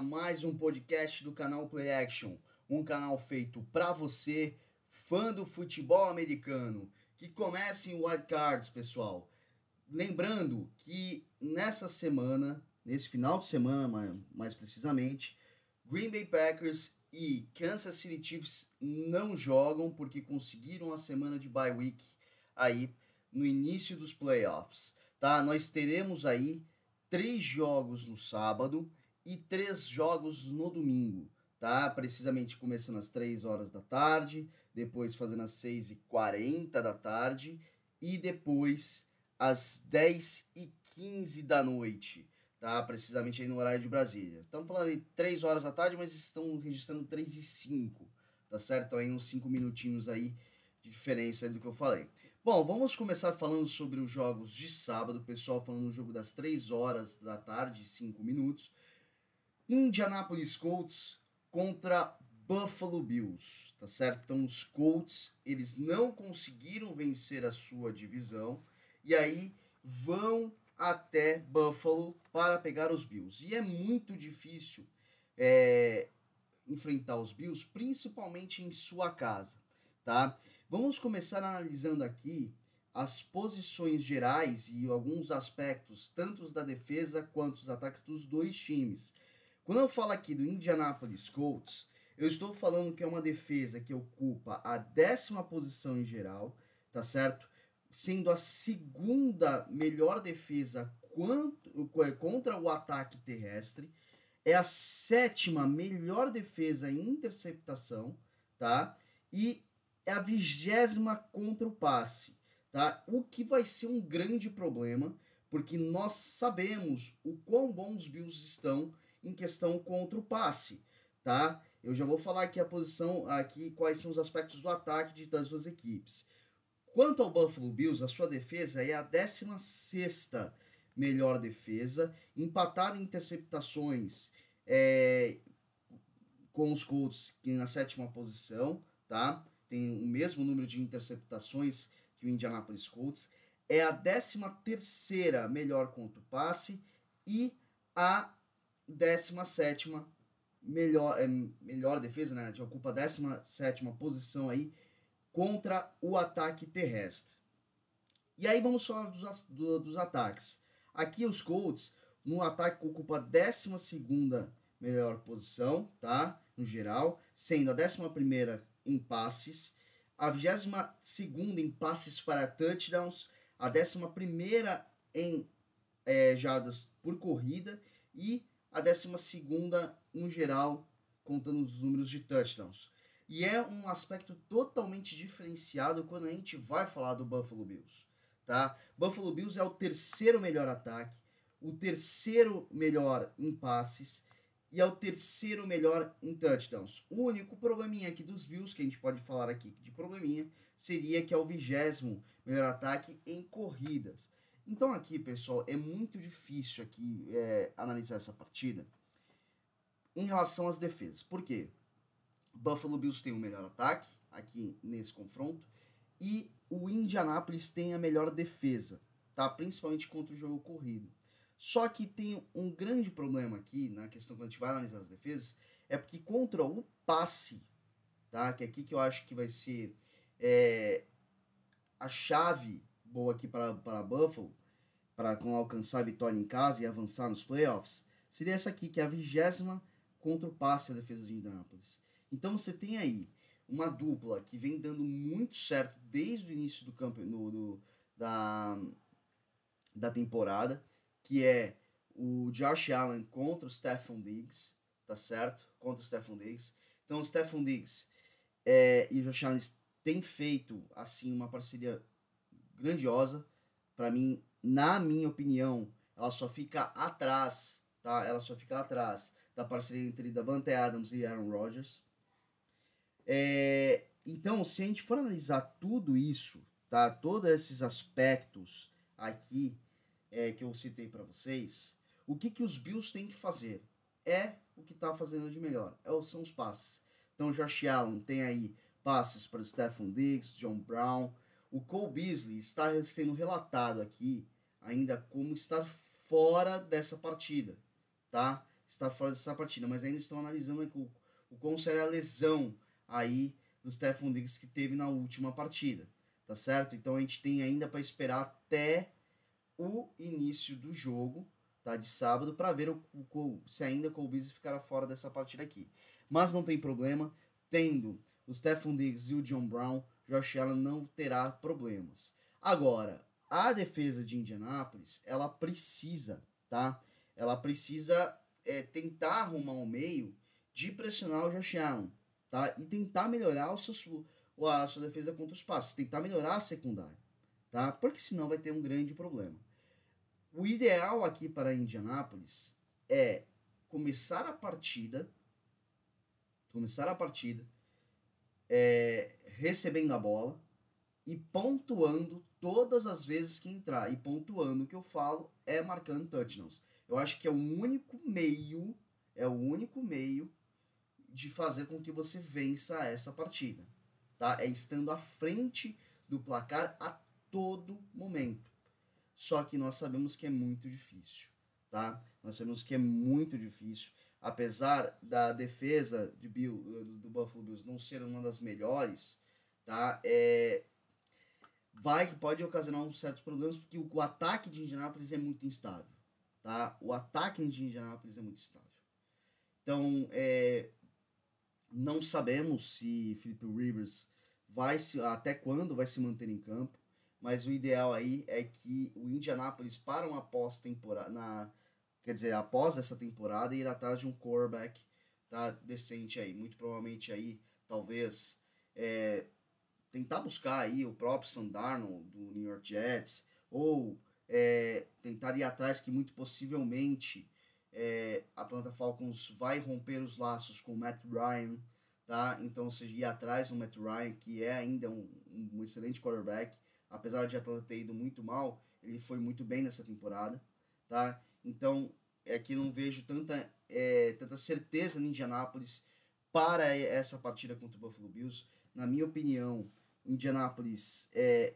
mais um podcast do canal Play Action, um canal feito para você, fã do futebol americano, que começa em wildcards, pessoal. Lembrando que nessa semana, nesse final de semana mais, mais precisamente, Green Bay Packers e Kansas City Chiefs não jogam porque conseguiram a semana de bye week aí no início dos playoffs, tá? Nós teremos aí três jogos no sábado e três jogos no domingo, tá? Precisamente começando às 3 horas da tarde, depois fazendo às 6 e 40 da tarde e depois às 10 e 15 da noite, tá? Precisamente aí no horário de Brasília. Estamos falando de 3 horas da tarde, mas estão registrando 3 e 5, tá certo? Então aí uns 5 minutinhos aí de diferença do que eu falei. Bom, vamos começar falando sobre os jogos de sábado, pessoal falando no jogo das 3 horas da tarde, 5 minutos. Indianapolis Colts contra Buffalo Bills, tá certo? Então os Colts, eles não conseguiram vencer a sua divisão e aí vão até Buffalo para pegar os Bills. E é muito difícil é, enfrentar os Bills, principalmente em sua casa, tá? Vamos começar analisando aqui as posições gerais e alguns aspectos, tanto da defesa quanto os ataques dos dois times. Quando eu falo aqui do Indianapolis Colts, eu estou falando que é uma defesa que ocupa a décima posição em geral, tá certo? Sendo a segunda melhor defesa contra o ataque terrestre, é a sétima melhor defesa em interceptação, tá? E é a vigésima contra o passe, tá? O que vai ser um grande problema, porque nós sabemos o quão bons os Bills estão em questão contra o passe, tá? Eu já vou falar aqui a posição, aqui quais são os aspectos do ataque de, das duas equipes. Quanto ao Buffalo Bills, a sua defesa é a 16 melhor defesa, empatada em interceptações é, com os Colts que na sétima posição, tá? Tem o mesmo número de interceptações que o Indianapolis Colts. É a 13 terceira melhor contra o passe e a 17 melhor, é, melhor defesa, né? Que ocupa a 17 posição aí contra o ataque terrestre. E aí vamos falar dos, do, dos ataques. Aqui os Colts, no ataque, ocupa a 12 melhor posição, tá? No geral, sendo a 11 em passes, a 22 em passes para touchdowns, a 11 em é, jardas por corrida e a 12 no geral, contando os números de touchdowns. E é um aspecto totalmente diferenciado quando a gente vai falar do Buffalo Bills. Tá? Buffalo Bills é o terceiro melhor ataque, o terceiro melhor em passes e é o terceiro melhor em touchdowns. O único probleminha aqui dos Bills, que a gente pode falar aqui de probleminha, seria que é o vigésimo melhor ataque em corridas. Então aqui, pessoal, é muito difícil aqui é, analisar essa partida em relação às defesas. Por quê? Buffalo Bills tem o melhor ataque aqui nesse confronto e o Indianapolis tem a melhor defesa, tá? Principalmente contra o jogo corrido. Só que tem um grande problema aqui na questão quando a gente vai analisar as defesas, é porque contra o passe, tá? Que é aqui que eu acho que vai ser é, a chave boa aqui para, Buffalo, para alcançar a vitória em casa e avançar nos playoffs, seria essa aqui, que é a vigésima contra o passe a defesa de Indianapolis. Então você tem aí uma dupla que vem dando muito certo desde o início do campo no, do, da, da temporada, que é o Josh Allen contra o Stephon Diggs, tá certo? Contra o Stephon Diggs. Então o Stephon Diggs é, e o Josh Allen têm feito assim uma parceria grandiosa. Para mim, na minha opinião, ela só fica atrás, tá? Ela só fica atrás da parceria entre Davante Adams e Aaron Rodgers. É, então, se a gente for analisar tudo isso, tá? Todos esses aspectos aqui é, que eu citei para vocês, o que, que os Bills têm que fazer? É o que está fazendo de melhor, é, são os passes. Então, Josh Allen tem aí passes para Stephon Diggs, John Brown, o Cole Beasley está sendo relatado aqui ainda como estar fora dessa partida, tá? estar fora dessa partida, mas ainda estão analisando o, o quão seria a lesão aí do Stefan Diggs que teve na última partida, tá certo? Então a gente tem ainda para esperar até o início do jogo, tá? De sábado, para ver o, o, se ainda Cole Beasley ficará fora dessa partida aqui. Mas não tem problema, tendo o Stefan Diggs e o John Brown, Josh Allen não terá problemas. Agora, a defesa de Indianápolis, ela precisa, tá? Ela precisa é, tentar arrumar um meio de pressionar o Josh Allen, tá? E tentar melhorar o seu, a sua defesa contra os passes, tentar melhorar a secundária, tá? Porque senão vai ter um grande problema. O ideal aqui para Indianápolis é começar a partida, começar a partida, é, recebendo a bola e pontuando todas as vezes que entrar. E pontuando, o que eu falo é marcando touchdowns. Eu acho que é o único meio, é o único meio de fazer com que você vença essa partida, tá? É estando à frente do placar a todo momento. Só que nós sabemos que é muito difícil, tá? Nós sabemos que é muito difícil, apesar da defesa de Bill, do Buffalo Bills não ser uma das melhores, tá? É, vai que pode ocasionar uns certos problemas, porque o, ataque de Indianapolis é muito instável, tá? O ataque de Indianapolis é muito instável. Então, é, não sabemos se Felipe Rivers vai se até quando vai se manter em campo mas o ideal aí é que o Indianapolis para uma pós-temporada, na, quer dizer, após essa temporada, ir atrás de um quarterback tá, decente aí. Muito provavelmente aí, talvez, é, tentar buscar aí o próprio Sandarno do New York Jets, ou é, tentar ir atrás que muito possivelmente é, Atlanta Falcons vai romper os laços com o Matt Ryan, tá? Então, seja, ir atrás do Matt Ryan, que é ainda um, um excelente quarterback, apesar de Atlanta ter ido muito mal, ele foi muito bem nessa temporada, tá? Então, é que não vejo tanta, é, tanta certeza no Indianápolis para essa partida contra o Buffalo Bills. Na minha opinião, o Indianápolis é,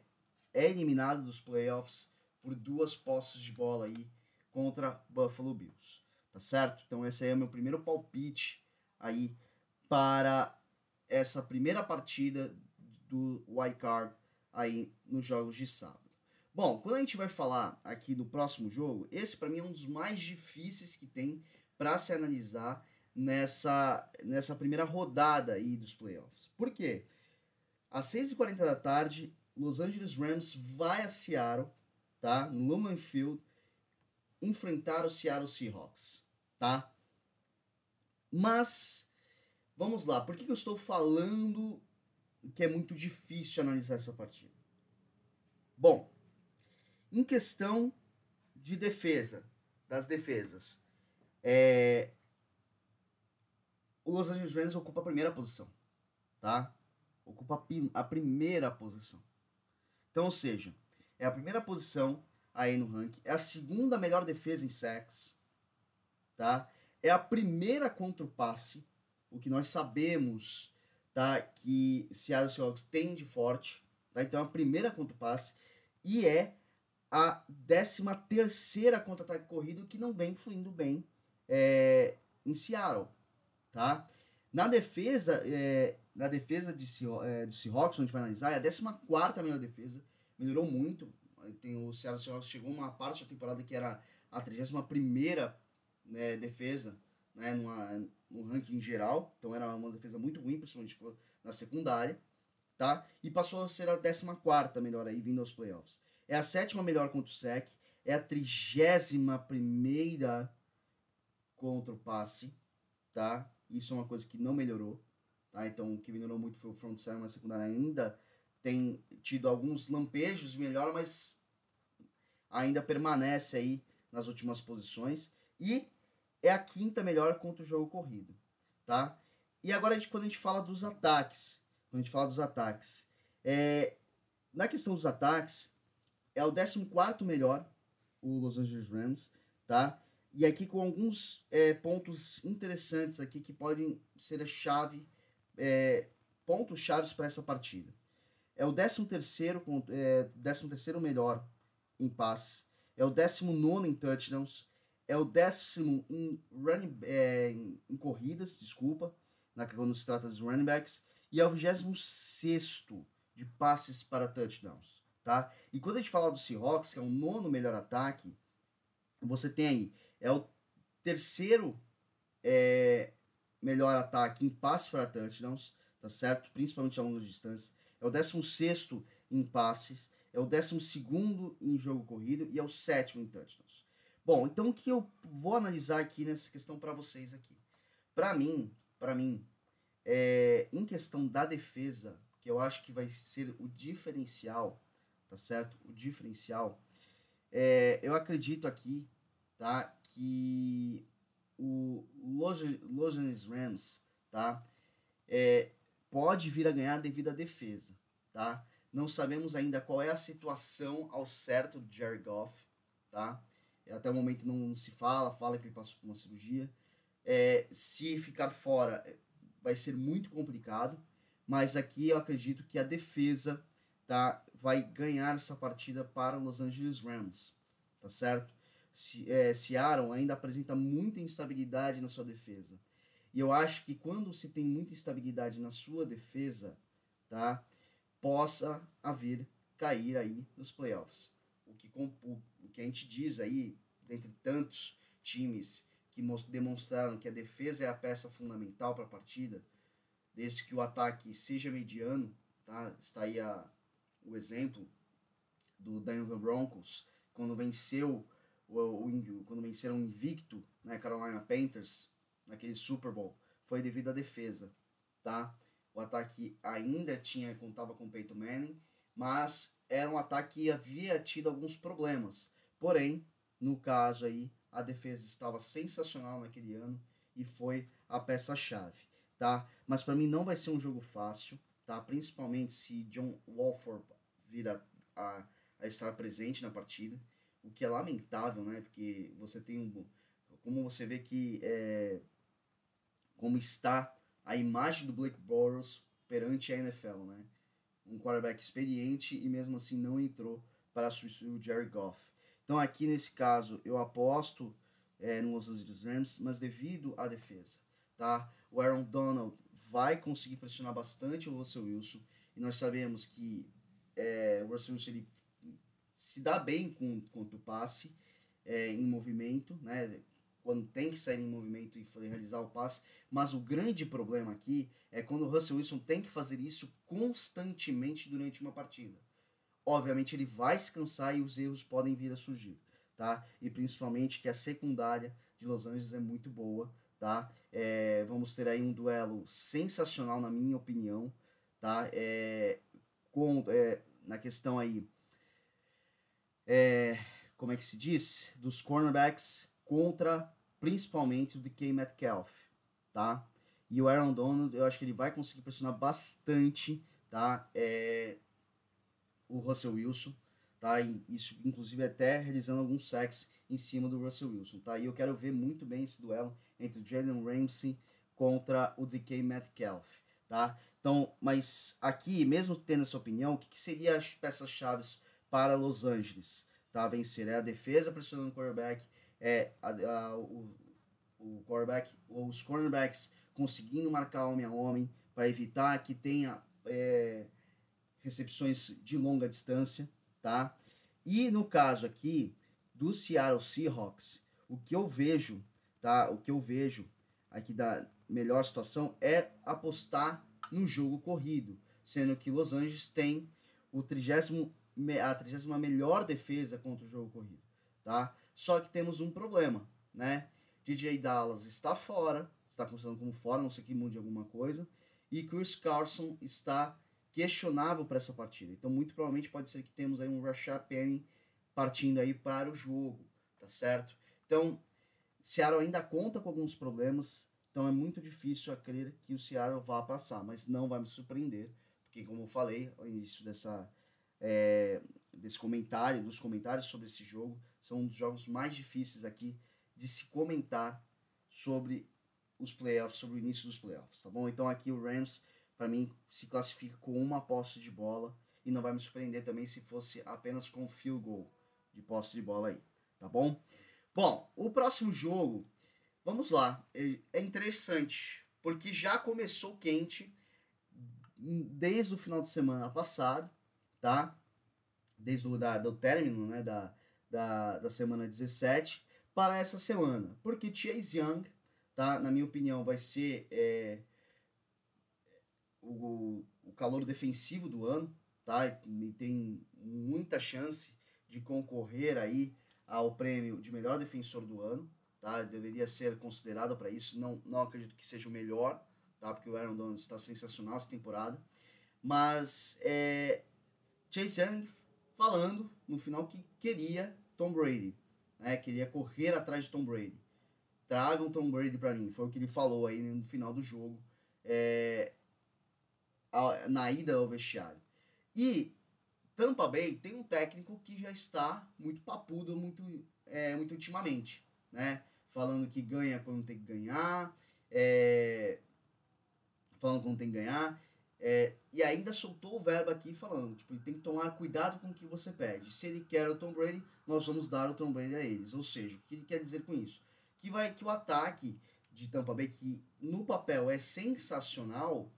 é eliminado dos playoffs por duas posses de bola aí contra Buffalo Bills, tá certo? Então esse aí é o meu primeiro palpite aí para essa primeira partida do Wild Card aí nos jogos de sábado. Bom, quando a gente vai falar aqui do próximo jogo, esse para mim é um dos mais difíceis que tem para se analisar nessa, nessa primeira rodada aí dos playoffs. Por quê? Às 6h40 da tarde, Los Angeles Rams vai a Seattle, tá? No Lumen Field, enfrentar o Seattle Seahawks, tá? Mas, vamos lá, por que, que eu estou falando que é muito difícil analisar essa partida. Bom, em questão de defesa, das defesas, é... o Los Angeles Rams ocupa a primeira posição, tá? Ocupa a primeira posição. Então, ou seja, é a primeira posição aí no ranking, é a segunda melhor defesa em sacks, tá? É a primeira contra o passe, o que nós sabemos tá? Que Seattle Seahawks tem de forte, tá? Então a primeira contra o passe e é a décima terceira contra-ataque corrido que não vem fluindo bem é, em Seattle, tá? Na defesa, é, na defesa de, é, de Seahawks, onde vai analisar, é a décima quarta melhor defesa, melhorou muito. Tem, o Seattle Seahawks chegou uma parte da temporada que era a 31 primeira né, defesa né, numa, no ranking geral, então era uma defesa muito ruim, principalmente na secundária, tá? E passou a ser a 14 melhor aí, vindo aos playoffs. É a sétima melhor contra o SEC, é a trigésima primeira contra o passe, tá? Isso é uma coisa que não melhorou, tá? Então o que melhorou muito foi o front seven, mas a secundária ainda tem tido alguns lampejos de melhor, mas ainda permanece aí nas últimas posições. E é a quinta melhor contra o jogo corrido, tá? E agora, a gente, quando a gente fala dos ataques, quando a gente fala dos ataques, é, na questão dos ataques, é o 14 melhor, o Los Angeles Rams, tá? E aqui com alguns é, pontos interessantes aqui que podem ser a chave, é, pontos chaves para essa partida. É o 13 terceiro, é, 13 terceiro melhor em passes, é o 19 em touchdowns, é o décimo em, running, é, em, em corridas, desculpa, na, quando se trata dos running backs, e é o 26 de passes para touchdowns, tá? E quando a gente fala do Seahawks, que é o nono melhor ataque, você tem aí, é o terceiro é, melhor ataque em passes para touchdowns, tá certo? Principalmente a longas distâncias. É o 16 em passes, é o 12 em jogo corrido e é o sétimo em touchdowns. Bom, então o que eu vou analisar aqui nessa questão para vocês aqui? Para mim, para mim, é, em questão da defesa, que eu acho que vai ser o diferencial, tá certo? O diferencial, é, eu acredito aqui, tá, que o Los Angeles Rams, tá, é, pode vir a ganhar devido à defesa, tá? Não sabemos ainda qual é a situação ao certo de Jared Goff, tá? Até o momento não se fala, fala que ele passou por uma cirurgia. É, se ficar fora, vai ser muito complicado, mas aqui eu acredito que a defesa tá, vai ganhar essa partida para Los Angeles Rams, tá certo? Se, é, Seattle ainda apresenta muita instabilidade na sua defesa. E eu acho que quando se tem muita instabilidade na sua defesa, tá, possa haver cair aí nos playoffs. O que, o, o que a gente diz aí, dentre tantos times que demonstraram que a defesa é a peça fundamental para a partida, desde que o ataque seja mediano, tá? Está aí a, o exemplo do Denver Broncos, quando venceu o, o, quando venceram invicto, né, Carolina Panthers, naquele Super Bowl, foi devido à defesa, tá? O ataque ainda tinha contava com Peyton Manning, mas era um ataque que havia tido alguns problemas. Porém, no caso aí, a defesa estava sensacional naquele ano e foi a peça-chave, tá? Mas para mim não vai ser um jogo fácil, tá? Principalmente se John Walford vir a, a, a, estar presente na partida, o que é lamentável, né? Porque você tem um... Como você vê que... É, como está a imagem do Blake Bortles perante a NFL, né? Um quarterback experiente e mesmo assim não entrou para substituir o Jerry Goff. Então aqui nesse caso eu aposto é, no Los Angeles Rams, mas devido à defesa, tá? O Aaron Donald vai conseguir pressionar bastante o Russell Wilson e nós sabemos que é, o Russell Wilson ele se dá bem com contra o passe é, em movimento, né? Quando tem que sair em movimento e realizar o passe, mas o grande problema aqui é quando o Russell Wilson tem que fazer isso constantemente durante uma partida obviamente ele vai se cansar e os erros podem vir a surgir, tá? E principalmente que a secundária de Los Angeles é muito boa, tá? É, vamos ter aí um duelo sensacional na minha opinião, tá? É, com, é, na questão aí, é, como é que se diz? Dos cornerbacks contra principalmente o DK Metcalf, tá? E o Aaron Donald, eu acho que ele vai conseguir pressionar bastante, tá? É, o Russell Wilson, tá? E isso, inclusive, até realizando alguns sacks em cima do Russell Wilson, tá? E eu quero ver muito bem esse duelo entre o Jalen Ramsey contra o DK Metcalf, tá? Então, mas aqui, mesmo tendo essa opinião, o que, que seria as peças-chave para Los Angeles, tá? Vencer é a defesa pressionando o quarterback, é a, a, o, o quarterback, os cornerbacks conseguindo marcar homem a homem para evitar que tenha é, recepções de longa distância, tá? E no caso aqui do Seattle Seahawks, o que eu vejo, tá? O que eu vejo aqui da melhor situação é apostar no jogo corrido, sendo que Los Angeles tem o 30 a 30 melhor defesa contra o jogo corrido, tá? Só que temos um problema, né? DJ Dallas está fora, está funcionando como fora, não sei que mude alguma coisa, e Chris Carson está questionável para essa partida. Então, muito provavelmente pode ser que temos aí um Rashad Penny partindo aí para o jogo, tá certo? Então, Seattle ainda conta com alguns problemas, então é muito difícil a crer que o Seattle vá passar, mas não vai me surpreender, porque como eu falei ao início dessa é, desse comentário, dos comentários sobre esse jogo, são um dos jogos mais difíceis aqui de se comentar sobre os playoffs, sobre o início dos playoffs, tá bom? Então aqui o Rams para mim, se classifica com uma posse de bola e não vai me surpreender também se fosse apenas com field goal de posse de bola aí, tá bom? Bom, o próximo jogo, vamos lá, é, interessante, porque já começou quente desde o final de semana passado, tá? Desde o da, do término, né, da, da, da semana 17 para essa semana. Porque Chase Young, tá? Na minha opinião, vai ser é, o, o calor defensivo do ano, tá? E tem muita chance de concorrer aí ao prêmio de melhor defensor do ano, tá? Deveria ser considerado para isso. Não, não acredito que seja o melhor, tá? Porque o Aaron Donald está sensacional essa temporada. Mas é, Chase Young falando no final que queria Tom Brady, né? Queria correr atrás de Tom Brady. Tragam Tom Brady para mim, foi o que ele falou aí no final do jogo, é, na ida ao vestiário. E Tampa Bay tem um técnico que já está muito papudo muito, é, muito ultimamente, né? Falando que ganha quando tem que ganhar, é, falando quando tem que ganhar. É, e ainda soltou o verbo aqui falando, tipo, tem que tomar cuidado com o que você pede. Se ele quer o Tom Brady, nós vamos dar o Tom Brady a eles. Ou seja, o que ele quer dizer com isso? Que vai que o ataque de Tampa Bay, que no papel é sensacional,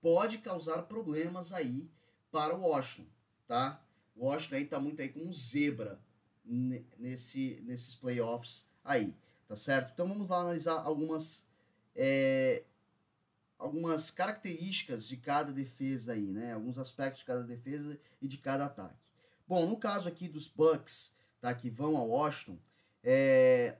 pode causar problemas aí para o Washington, tá? O Washington aí tá muito aí como zebra nesse, nesses playoffs aí, tá certo? Então vamos lá analisar algumas é, algumas características de cada defesa aí, né? Alguns aspectos de cada defesa e de cada ataque. Bom, no caso aqui dos Bucks, tá? Que vão a Washington, é,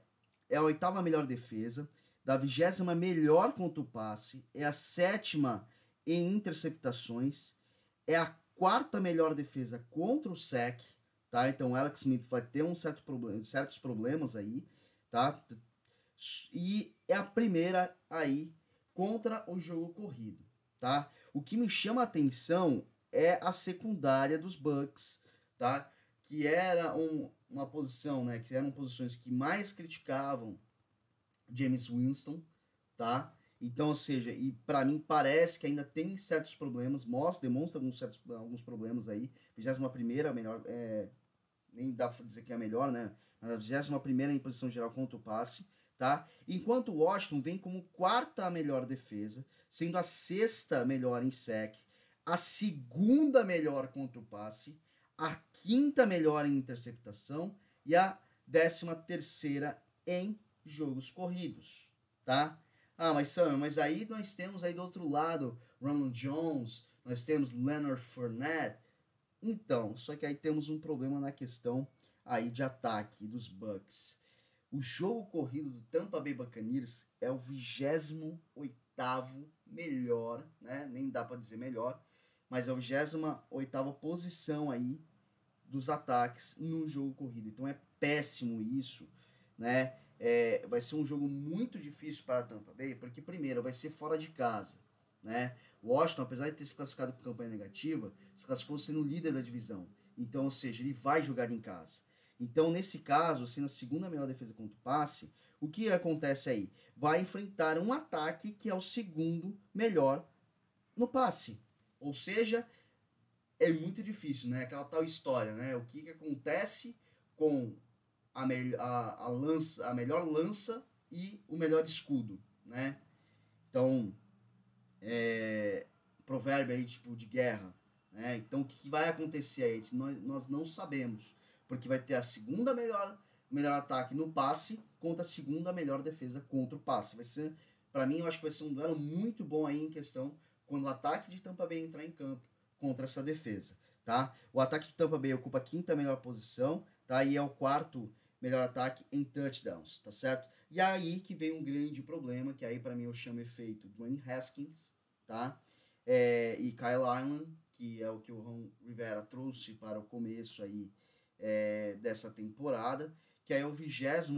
é a oitava melhor defesa, da vigésima melhor contra o passe, é a sétima em interceptações, é a quarta melhor defesa contra o sec, tá? Então o Alex Smith vai ter um certo problema, certos problemas aí, tá? E é a primeira aí contra o jogo corrido, tá? O que me chama a atenção é a secundária dos Bucks, tá? Que era um, uma posição, né? Que eram posições que mais criticavam James Winston, tá? Então, ou seja, e para mim parece que ainda tem certos problemas, mostra, demonstra alguns, certos, alguns problemas aí. 21 a melhor, é, nem dá pra dizer que é a melhor, né? Mas a 21 em posição geral contra o passe tá? Enquanto o Washington vem como quarta melhor defesa, sendo a sexta melhor em sec, a segunda melhor contra o passe, a quinta melhor em interceptação e a décima terceira em jogos corridos, tá? Ah, mas Sam, mas aí nós temos aí do outro lado Ronald Jones, nós temos Leonard Fournette. Então, só que aí temos um problema na questão aí de ataque dos Bucks. O jogo corrido do Tampa Bay Buccaneers é o 28 melhor, né? Nem dá para dizer melhor, mas é a 28 posição aí dos ataques no jogo corrido. Então é péssimo isso, né? É, vai ser um jogo muito difícil para a Tampa Bay, porque primeiro vai ser fora de casa, né? Washington, apesar de ter se classificado com campanha negativa, se classificou sendo líder da divisão. Então, ou seja, ele vai jogar em casa. Então, nesse caso, sendo a segunda melhor defesa contra o passe, o que acontece aí? Vai enfrentar um ataque que é o segundo melhor no passe. Ou seja, é muito difícil, né? Aquela tal história, né? O que, que acontece com a, me a, a, lança, a melhor lança e o melhor escudo, né? Então, é, provérbio aí, tipo, de guerra, né? Então, o que, que vai acontecer aí? Nós, nós não sabemos porque vai ter a segunda melhor, melhor ataque no passe contra a segunda melhor defesa contra o passe. Vai ser, para mim, eu acho que vai ser um duelo muito bom aí em questão quando o ataque de Tampa Bay entrar em campo contra essa defesa, tá? O ataque de Tampa Bay ocupa a quinta melhor posição, tá? E é o quarto melhor ataque em touchdowns, tá certo? E aí que vem um grande problema, que aí para mim eu chamo efeito Dwayne Haskins, tá? É, e Kyle Allen, que é o que o Ron Rivera trouxe para o começo aí é, dessa temporada, que é o 28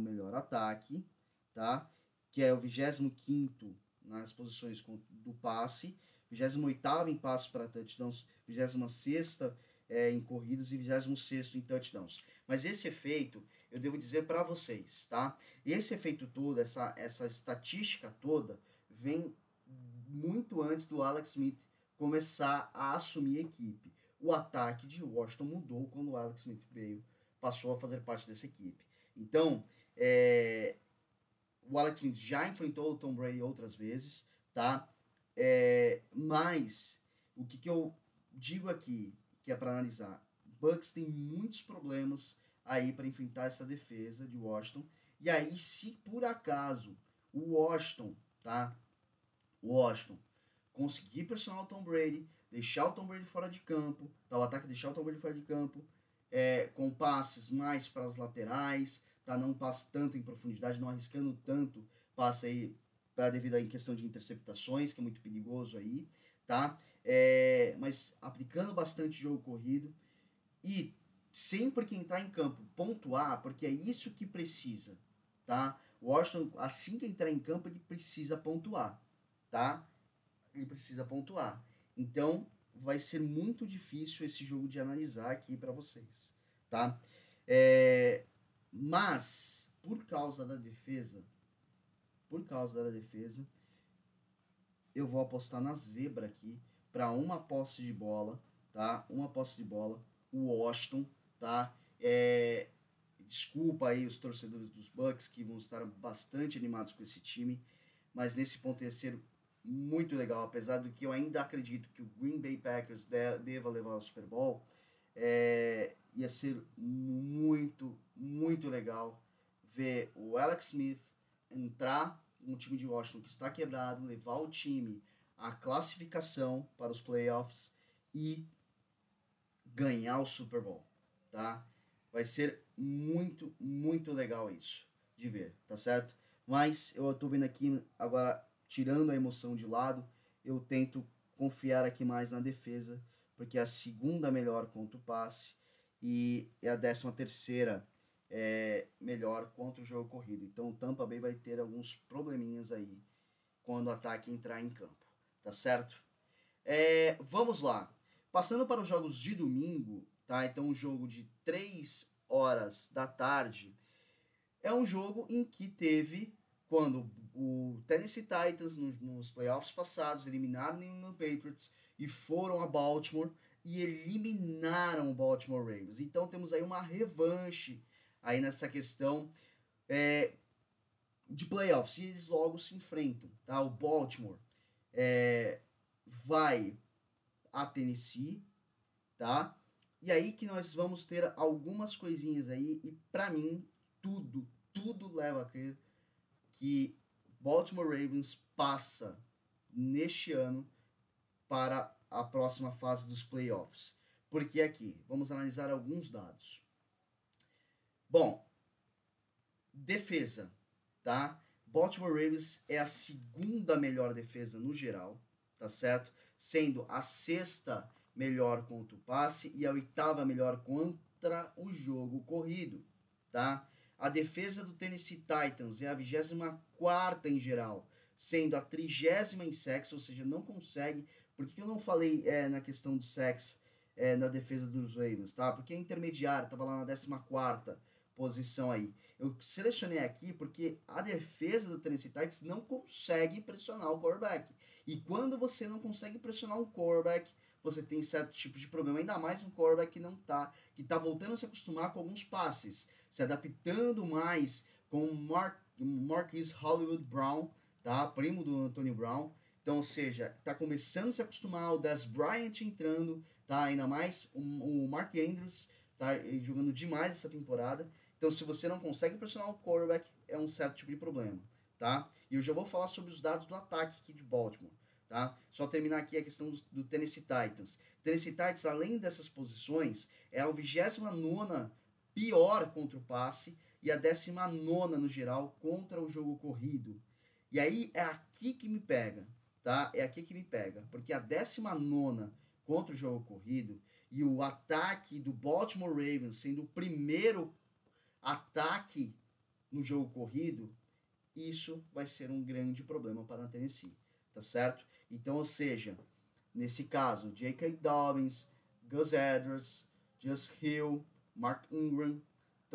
melhor ataque, tá? Que é o 25 nas posições do passe, 28 em passos para touchdowns, 26 é, em corridas e 26 em touchdowns. Mas esse efeito, eu devo dizer para vocês, tá? Esse efeito todo, essa, essa estatística toda, vem muito antes do Alex Smith começar a assumir a equipe o ataque de Washington mudou quando o Alex Smith veio, passou a fazer parte dessa equipe. Então, é, o Alex Smith já enfrentou o Tom Brady outras vezes, tá? É, mas o que, que eu digo aqui, que é para analisar, Bucks tem muitos problemas aí para enfrentar essa defesa de Washington. E aí, se por acaso o Washington, tá? O Washington conseguir pressionar o Tom Brady, deixar o Tom Brady fora de campo, tá? O ataque deixar o Tom Brady fora de campo, é, com passes mais para as laterais, tá? Não passe tanto em profundidade, não arriscando tanto passe aí pra, devido à questão de interceptações, que é muito perigoso aí, tá? É, mas aplicando bastante jogo corrido e sempre que entrar em campo pontuar, porque é isso que precisa, tá? Washington, assim que entrar em campo, ele precisa pontuar, tá? Ele precisa pontuar. Então, vai ser muito difícil esse jogo de analisar aqui para vocês, tá? É, mas, por causa da defesa, por causa da defesa, eu vou apostar na zebra aqui para uma posse de bola, tá? Uma posse de bola, o Washington, tá? É, desculpa aí os torcedores dos Bucks que vão estar bastante animados com esse time, mas nesse ponto ser muito legal, apesar do que eu ainda acredito que o Green Bay Packers de, deva levar o Super Bowl, é, ia ser muito, muito legal ver o Alex Smith entrar no time de Washington que está quebrado, levar o time à classificação para os playoffs e ganhar o Super Bowl, tá? Vai ser muito, muito legal isso de ver, tá certo? Mas eu tô vendo aqui agora tirando a emoção de lado, eu tento confiar aqui mais na defesa, porque é a segunda melhor contra o passe e é a décima terceira é, melhor contra o jogo corrido. Então o Tampa Bay vai ter alguns probleminhas aí quando o ataque entrar em campo, tá certo? É, vamos lá. Passando para os jogos de domingo, tá? Então o jogo de 3 horas da tarde é um jogo em que teve quando o Tennessee Titans nos, playoffs passados eliminaram o New England Patriots e foram a Baltimore e eliminaram o Baltimore Ravens. Então temos aí uma revanche aí nessa questão é, de playoffs e eles logo se enfrentam, tá? O Baltimore é, vai a Tennessee, tá? E aí que nós vamos ter algumas coisinhas aí e para mim tudo, tudo leva a crer que Baltimore Ravens passa neste ano para a próxima fase dos playoffs. Porque aqui, vamos analisar alguns dados. Bom, defesa, tá? Baltimore Ravens é a segunda melhor defesa no geral, tá certo? Sendo a sexta melhor contra o passe e a oitava melhor contra o jogo corrido, tá? A defesa do Tennessee Titans é a 24 em geral, sendo a trigésima em sexo, ou seja, não consegue. Por que eu não falei é, na questão de sexo é, na defesa dos Ravens, tá? Porque é intermediário, estava lá na 14 posição aí. Eu selecionei aqui porque a defesa do Tennessee Titans não consegue pressionar o quarterback. E quando você não consegue pressionar um quarterback, você tem certo tipo de problema, ainda mais um quarterback que não tá, que tá voltando a se acostumar com alguns passes, se adaptando mais com o Mark, Marquis Hollywood Brown, tá? Primo do Antonio Brown. Então, ou seja, tá começando a se acostumar, o Des Bryant entrando, tá? Ainda mais o, o Mark Andrews tá jogando demais essa temporada. Então, se você não consegue pressionar o quarterback, é um certo tipo de problema, tá? E eu já vou falar sobre os dados do ataque aqui de Baltimore. Tá? Só terminar aqui a questão do, do Tennessee Titans. Tennessee Titans, além dessas posições, é a 29 pior contra o passe e a 19 no geral contra o jogo corrido. E aí é aqui que me pega, tá? É aqui que me pega, porque a 19 contra o jogo corrido e o ataque do Baltimore Ravens sendo o primeiro ataque no jogo corrido, isso vai ser um grande problema para a Tennessee, tá certo? Então, ou seja, nesse caso, J.K. Dobbins, Gus Edwards, Just Hill, Mark Ingram.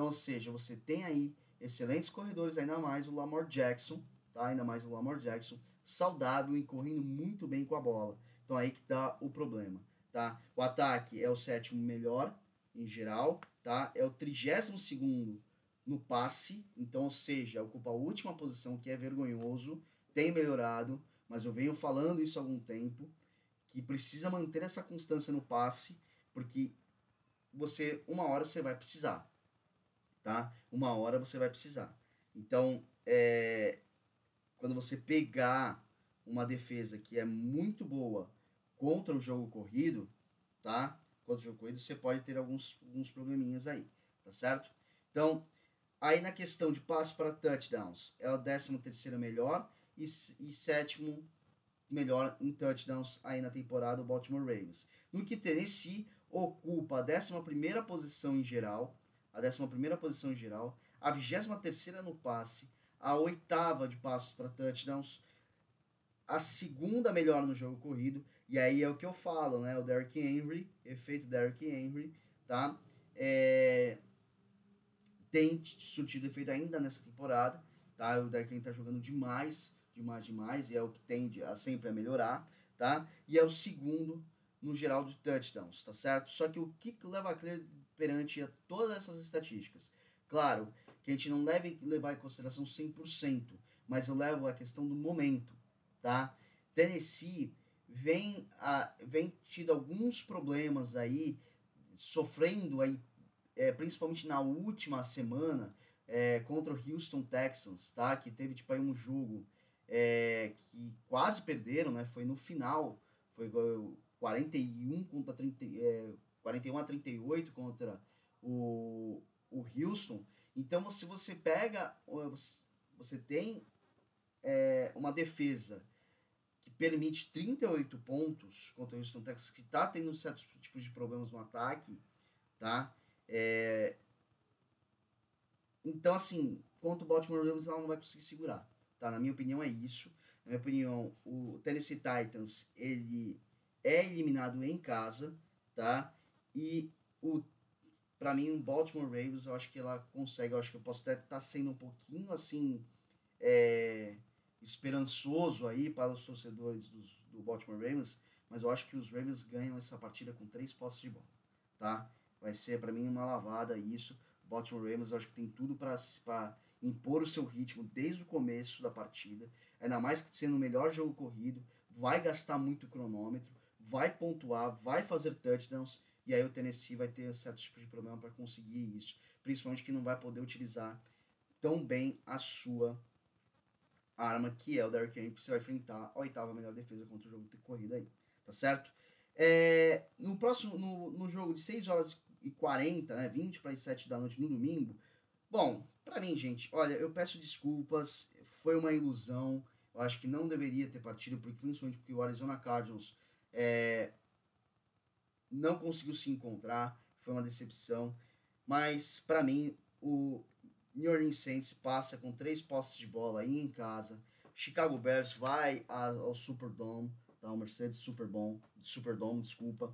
Então, ou seja, você tem aí excelentes corredores, ainda mais o Lamar Jackson, tá? Ainda mais o Lamar Jackson, saudável e correndo muito bem com a bola. Então aí que tá o problema, tá? O ataque é o sétimo melhor em geral, tá? É o trigésimo segundo no passe, então, ou seja, ocupa a última posição, que é vergonhoso, tem melhorado, mas eu venho falando isso há algum tempo, que precisa manter essa constância no passe, porque você, uma hora você vai precisar, tá? Uma hora você vai precisar. Então, é, quando você pegar uma defesa que é muito boa contra o jogo corrido, tá? Contra o jogo corrido, você pode ter alguns, alguns probleminhas aí, tá certo? Então, aí na questão de passo para touchdowns, é o 13 terceiro melhor e, e sétimo melhor em touchdowns aí na temporada o Baltimore Ravens. No que Tennessee ocupa a 11 primeira posição em geral, a 11 primeira posição em geral, a 23 terceira no passe, a oitava de passos para touchdowns, a segunda melhor no jogo corrido, e aí é o que eu falo, né? O Derrick Henry, efeito Derrick Henry, tá? É, tem surtido efeito ainda nessa temporada, tá? O Derrick Henry tá jogando demais, demais, demais, e é o que tende a sempre a melhorar, tá? E é o segundo no geral de touchdowns, tá certo? Só que o que leva a crer perante a todas essas estatísticas? Claro, que a gente não deve levar em consideração 100%, mas eu levo a questão do momento, tá? Tennessee vem, a, vem tido alguns problemas aí, sofrendo aí, é, principalmente na última semana, é, contra o Houston Texans, tá? Que teve tipo aí um jogo é, que quase perderam, né? Foi no final, foi 41 contra 30, é, 41 a 38 contra o, o Houston. Então, se você pega, você tem é, uma defesa que permite 38 pontos contra o Houston Texas, que está tendo certos tipos de problemas no ataque, tá? É, então, assim, contra o Baltimore Ravens, ela não vai conseguir segurar, tá? Na minha opinião, é isso. Na minha opinião, o Tennessee Titans, ele é eliminado em casa, tá? E o para mim, o Baltimore Ravens, eu acho que ela consegue, eu acho que eu posso até estar tá sendo um pouquinho assim é, esperançoso aí para os torcedores dos, do Baltimore Ravens, mas eu acho que os Ravens ganham essa partida com três posses de bola, tá? Vai ser para mim uma lavada isso. O Baltimore Ravens, eu acho que tem tudo para impor o seu ritmo desde o começo da partida, ainda mais que sendo o melhor jogo corrido, vai gastar muito cronômetro, vai pontuar, vai fazer touchdowns e aí o Tennessee vai ter certos tipos de problema para conseguir isso. Principalmente que não vai poder utilizar tão bem a sua arma, que é o Derrick Henry, você vai enfrentar a oitava melhor defesa contra o jogo de corrida aí. Tá certo? É, no próximo, no, no jogo de 6 horas e 40, né, 20 para as 7 da noite no domingo, bom, para mim, gente, olha, eu peço desculpas, foi uma ilusão, eu acho que não deveria ter partido, principalmente porque o Arizona Cardinals é, não conseguiu se encontrar, foi uma decepção. Mas para mim o New Orleans Saints passa com três postes de bola aí em casa. Chicago Bears vai ao Superdome, tá? O Mercedes Superdome, Superdome, desculpa.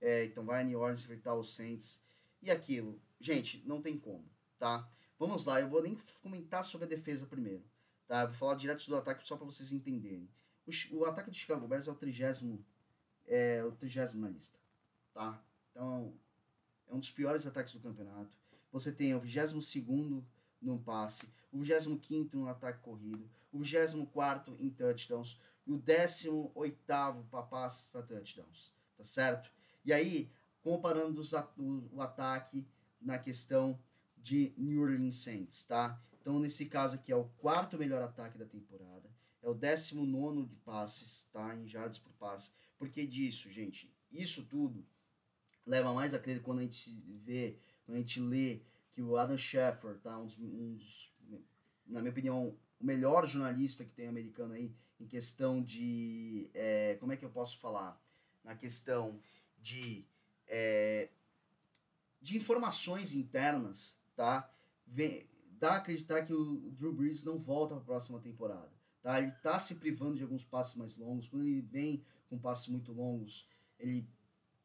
É, então vai a New Orleans enfrentar os Saints. E aquilo, gente, não tem como, tá? Vamos lá, eu vou nem comentar sobre a defesa primeiro, tá? Eu vou falar direto do ataque só para vocês entenderem. O, o, ataque do Chicago Bears é o trigésimo, é o trigésimo na lista tá? Então, é um dos piores ataques do campeonato. Você tem o 22 no passe, o 25 no ataque corrido, o 24 em touchdowns e o 18 para passes para touchdowns, tá certo? E aí, comparando os, o, o ataque na questão de New Orleans Saints, tá? Então, nesse caso aqui, é o quarto melhor ataque da temporada, é o 19 de passes, tá? Em jardas por passe. Por que disso, gente? Isso tudo leva mais a crer quando a gente vê, quando a gente lê que o Adam Schefter, tá, um dos, um dos, na minha opinião, o melhor jornalista que tem americano aí em questão de, é, como é que eu posso falar, na questão de, é, de informações internas, tá, vem, dá a acreditar que o Drew Brees não volta para a próxima temporada, tá, ele tá se privando de alguns passos mais longos, quando ele vem com passos muito longos, ele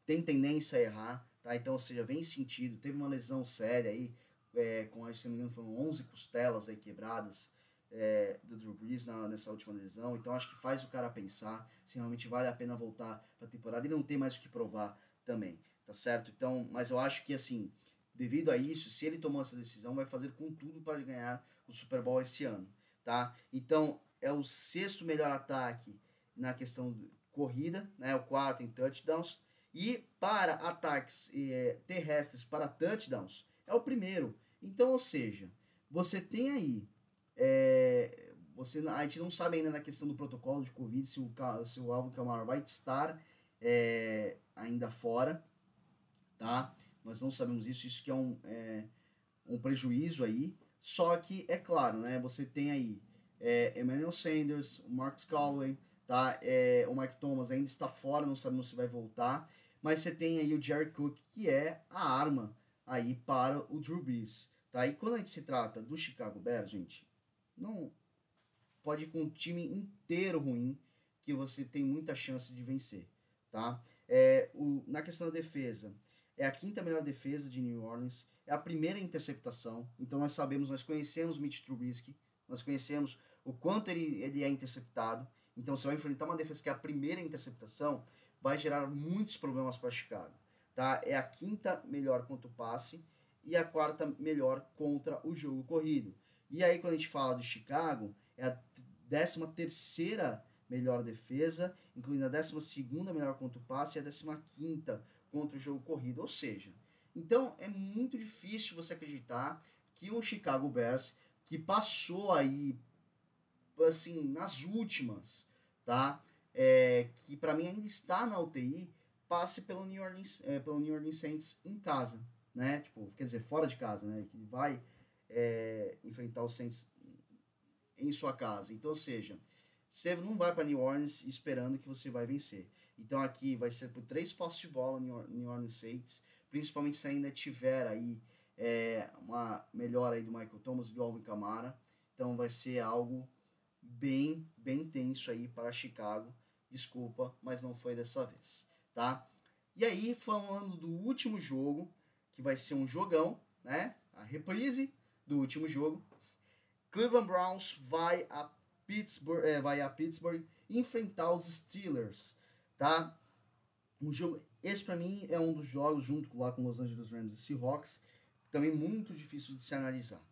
tem tendência a errar, tá? Então, ou seja, vem sentido, teve uma lesão séria aí, é, com, se não me engano, foram 11 costelas aí quebradas é, do Drew Brees na, nessa última lesão, então acho que faz o cara pensar se realmente vale a pena voltar para a temporada e não tem mais o que provar também, tá certo? Então, mas eu acho que, assim, devido a isso, se ele tomou essa decisão, vai fazer com tudo para ganhar o Super Bowl esse ano, tá? Então, é o sexto melhor ataque na questão corrida, né? O quarto em touchdowns. E para ataques eh, terrestres para touchdowns, é o primeiro. Então, ou seja, você tem aí. É, você, a gente não sabe ainda na questão do protocolo de Covid se o, se o Alvin Kamara vai estar é, ainda fora, tá? Nós não sabemos isso, isso que é um, é, um prejuízo aí. Só que, é claro, né? Você tem aí é, Emmanuel Sanders, o Marcus Callaway, tá? É, o Mike Thomas ainda está fora, não sabemos se vai voltar. Mas você tem aí o Jerry Cook, que é a arma aí para o Drew Brees, tá? E quando a gente se trata do Chicago Bears, gente, não pode ir com um time inteiro ruim que você tem muita chance de vencer, tá? É, o, na questão da defesa, é a quinta melhor defesa de New Orleans, é a primeira interceptação, então nós sabemos, nós conhecemos Mitch Trubisky, nós conhecemos o quanto ele, ele é interceptado, então você vai enfrentar uma defesa que é a primeira interceptação, vai gerar muitos problemas para Chicago, tá? É a quinta melhor contra o passe e a quarta melhor contra o jogo corrido. E aí quando a gente fala de Chicago, é a décima terceira melhor defesa, incluindo a décima segunda melhor contra o passe e a décima quinta contra o jogo corrido. Ou seja, então é muito difícil você acreditar que o Chicago Bears, que passou aí, assim, nas últimas, tá? É, que para mim ainda está na UTI, passe pelo New Orleans, é, pelo New Orleans Saints em casa, né? Tipo, quer dizer, fora de casa, né? Que vai é, enfrentar o Saints em sua casa. Então, ou seja, você não vai para New Orleans esperando que você vai vencer. Então aqui vai ser por três postos de bola New Orleans Saints, principalmente se ainda tiver aí é, uma melhora aí do Michael Thomas e do Alvin Kamara. Então vai ser algo bem, bem tenso aí para Chicago. Desculpa, mas não foi dessa vez, tá? E aí, falando do último jogo, que vai ser um jogão, né? A reprise do último jogo. Cleveland Browns vai a Pittsburgh, é, vai a Pittsburgh enfrentar os Steelers tá? Um jogo, esse para mim é um dos jogos junto lá com Los Angeles Rams e Seahawks, também muito difícil de se analisar,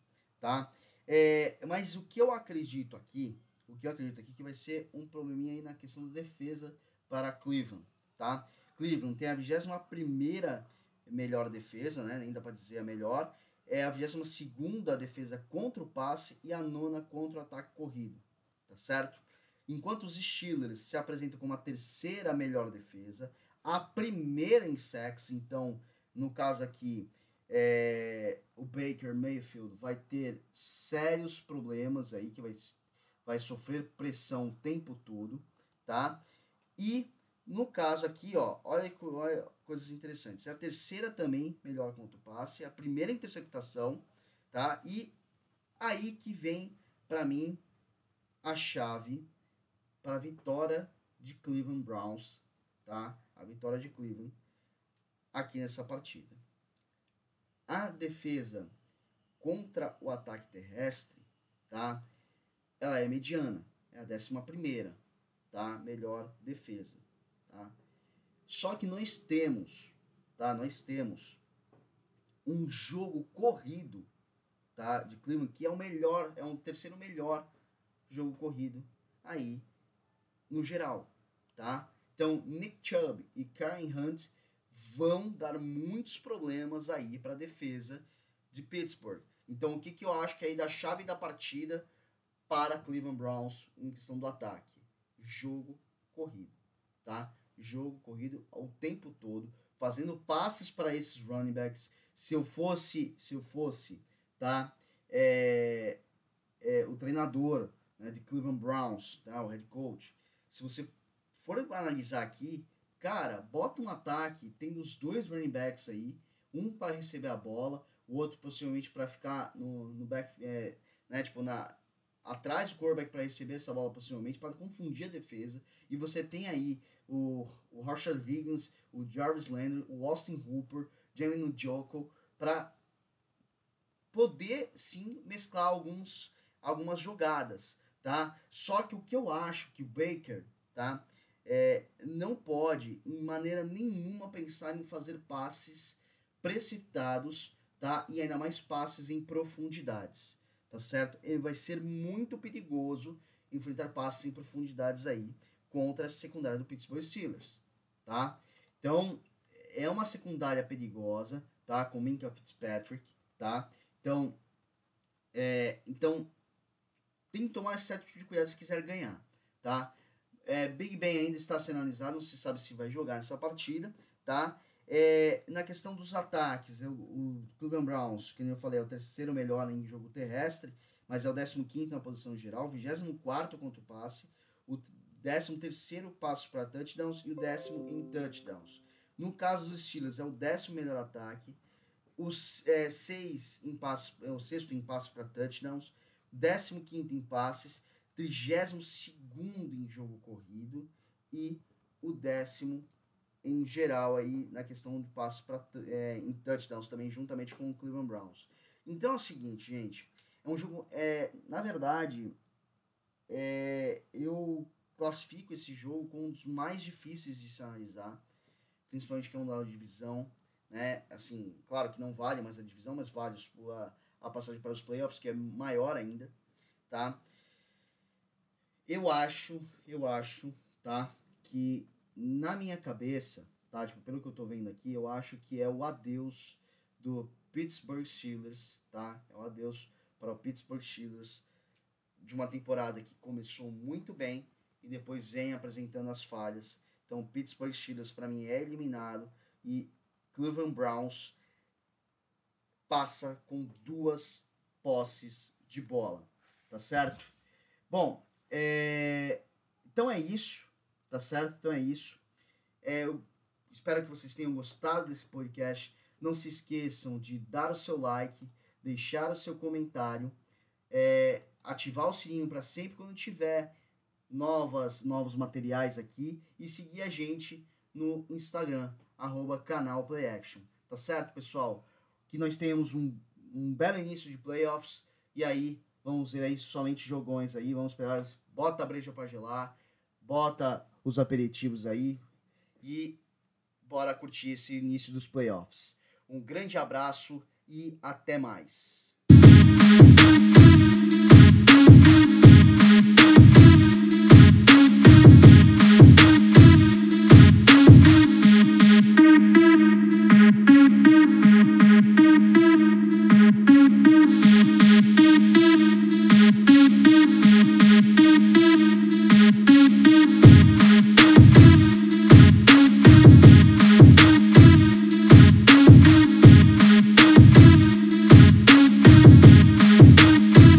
tá? É, mas o que eu acredito aqui, o que eu acredito aqui que vai ser um probleminha aí na questão da defesa para Cleveland, tá? Cleveland tem a 21 primeira melhor defesa, né? Ainda para dizer a melhor, é a 22 segunda defesa contra o passe e a nona contra o ataque corrido, tá certo? Enquanto os Steelers se apresentam como a terceira melhor defesa, a primeira em sacks, então, no caso aqui, é, o Baker Mayfield vai ter sérios problemas aí, que vai, vai sofrer pressão o tempo todo, tá? E no caso aqui, ó, olha, olha coisas interessantes. A terceira também melhor contra o passe, a primeira interceptação, tá? E aí que vem para mim a chave para a vitória de Cleveland Browns, tá? A vitória de Cleveland aqui nessa partida. A defesa contra o ataque terrestre, tá? Ela é mediana, é a décima primeira, tá? Melhor defesa, tá? Só que nós temos, tá? Nós temos um jogo corrido, tá? De Cleveland que é o melhor, é um terceiro melhor jogo corrido aí no geral, tá? Então, Nick Chubb e Karen Hunt vão dar muitos problemas aí para a defesa de Pittsburgh. Então, o que, que eu acho que é aí da chave da partida para Cleveland Browns em questão do ataque? Jogo corrido, tá? Jogo corrido o tempo todo, fazendo passes para esses running backs. Se eu fosse, se eu fosse, tá? É, é, o treinador né, de Cleveland Browns, tá? O head coach, se você for analisar aqui, cara, bota um ataque, tem os dois running backs aí, um para receber a bola, o outro possivelmente para ficar no, no back, é, né, tipo, na, atrás do quarterback para receber essa bola possivelmente, para confundir a defesa, e você tem aí o, o Rashad Higgins, o Jarvis Landry, o Austin Hooper, Jamie Njoku, para poder sim mesclar alguns, algumas jogadas tá? Só que o que eu acho que o Baker, tá? É, não pode, em maneira nenhuma, pensar em fazer passes precipitados, tá? E ainda mais passes em profundidades, tá certo? Ele vai ser muito perigoso enfrentar passes em profundidades aí contra a secundária do Pittsburgh Steelers, tá? Então, é uma secundária perigosa, tá? Com Minka Fitzpatrick, tá? Então, é, então tem que tomar certo tipo de cuidado se quiser ganhar, tá? É, Big Ben ainda está sendo analisado, não se sabe se vai jogar nessa partida, tá? É, na questão dos ataques, o, o Cleveland Browns, que eu falei, é o terceiro melhor em jogo terrestre, mas é o 15 na posição geral, 24 contra o passe, o 13 passo para touchdowns e o décimo em touchdowns. No caso dos Steelers, é o décimo melhor ataque, os é, seis em passos, é o sexto em passos para touchdowns, 15 em passes, 32 em jogo corrido e o décimo em geral aí na questão de passos para é, em touchdowns também juntamente com o Cleveland Browns. Então é o seguinte, gente, é um jogo é na verdade é, eu classifico esse jogo como um dos mais difíceis de se analisar, principalmente que é um da divisão, né? Assim, claro que não vale mais a divisão, mas vale a, a passagem para os playoffs, que é maior ainda, tá? Eu acho, eu acho, tá? Que na minha cabeça, tá? Tipo, pelo que eu tô vendo aqui, eu acho que é o adeus do Pittsburgh Steelers, tá? É o adeus para o Pittsburgh Steelers de uma temporada que começou muito bem e depois vem apresentando as falhas. Então, o Pittsburgh Steelers para mim é eliminado e Cleveland Browns passa com duas posses de bola, tá certo? Bom, é... então é isso, tá certo? Então é isso. É, eu espero que vocês tenham gostado desse podcast. Não se esqueçam de dar o seu like, deixar o seu comentário, é, ativar o sininho para sempre quando tiver novas, novos materiais aqui e seguir a gente no Instagram, arroba canal PlayAction. Tá certo, pessoal? Que nós tenhamos um, um belo início de playoffs e aí vamos ver aí somente jogões aí, vamos esperar, bota a breja para gelar, bota os aperitivos aí e bora curtir esse início dos playoffs. Um grande abraço e até mais.